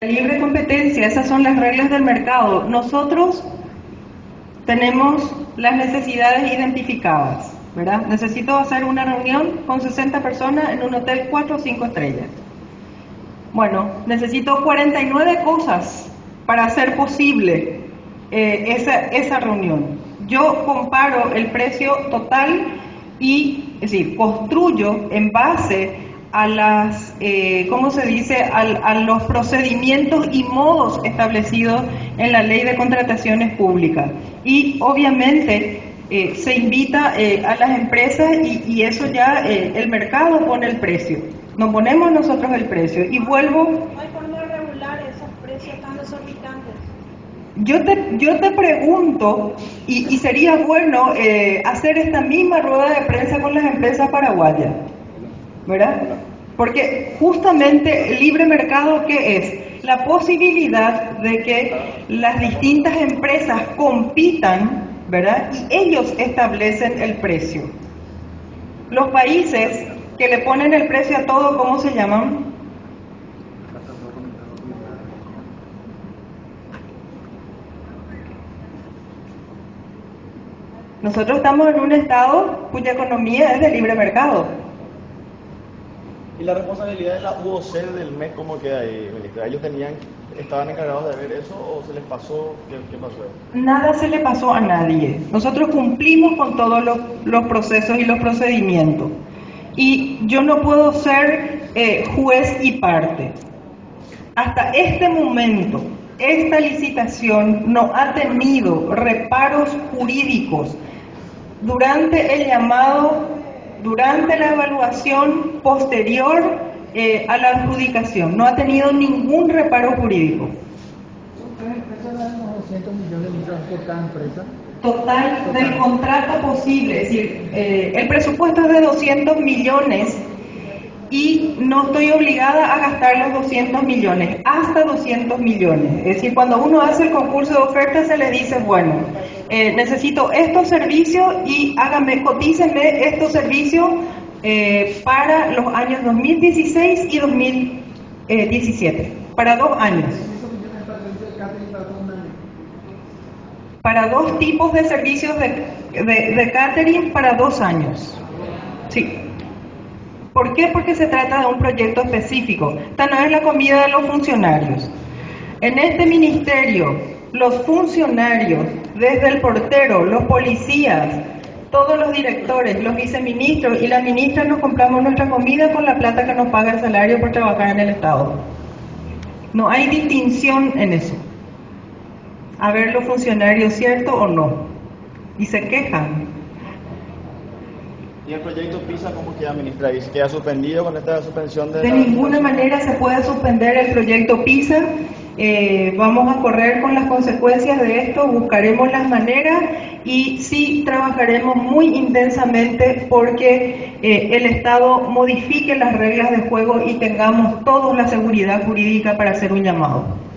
Libre competencia, esas son las reglas del mercado. Nosotros tenemos las necesidades identificadas, ¿verdad? Necesito hacer una reunión con 60 personas en un hotel 4 o 5 estrellas. Bueno, necesito 49 cosas para hacer posible eh, esa, esa reunión. Yo comparo el precio total y, es decir, construyo en base a las, eh, ¿cómo se dice?, a, los procedimientos y modos establecidos en la ley de contrataciones públicas. Y obviamente eh, se invita eh, a las empresas y, eso ya el mercado pone el precio. No ponemos nosotros el precio. Y vuelvo... ¿No hay forma de regular esos precios tan desorbitantes? Yo te, yo te pregunto, y, y sería bueno hacer esta misma rueda de prensa con las empresas paraguayas. ¿Verdad? Porque justamente el libre mercado, ¿qué es? La posibilidad de que las distintas empresas compitan, ¿verdad? Y ellos establecen el precio. Los países que le ponen el precio a todo, ¿cómo se llaman? Nosotros estamos en un estado cuya economía es de libre mercado. ¿Y la responsabilidad de la UOC del MES cómo queda ahí, ministra? ¿Ellos tenían, estaban encargados de ver eso o se les pasó? ¿Qué, pasó? Nada se le pasó a nadie. Nosotros cumplimos con todos los, procesos y los procedimientos. Y yo no puedo ser eh, juez y parte. Hasta este momento, esta licitación no ha tenido reparos jurídicos durante el llamado durante la evaluación posterior eh, a la adjudicación. No ha tenido ningún reparo jurídico. Total del contrato posible, es decir, eh, el presupuesto es de 200 millones y no estoy obligada a gastar los 200 millones, hasta 200 millones. Es decir, cuando uno hace el concurso de ofertas se le dice, bueno, eh, necesito estos servicios y háganme, cotícenme estos servicios eh, para los años 2016 y 2017, para dos años. Para dos tipos de servicios de, de catering para dos años. Sí. ¿Por qué? Porque se trata de un proyecto específico. Esta no es la comida de los funcionarios. En este ministerio los funcionarios, desde el portero, los policías, todos los directores, los viceministros y la ministra nos compramos nuestra comida con la plata que nos paga el salario por trabajar en el Estado. No hay distinción en eso. A ver los funcionarios, ¿cierto o no? Y se quejan. ¿Y el proyecto PISA cómo queda, ministra? ¿Y queda suspendido con esta suspensión de.? De ninguna manera se puede suspender el proyecto PISA. Eh, vamos a correr con las consecuencias de esto, buscaremos las maneras y sí trabajaremos muy intensamente porque eh, el Estado modifique las reglas de juego y tengamos todos la seguridad jurídica para hacer un llamado.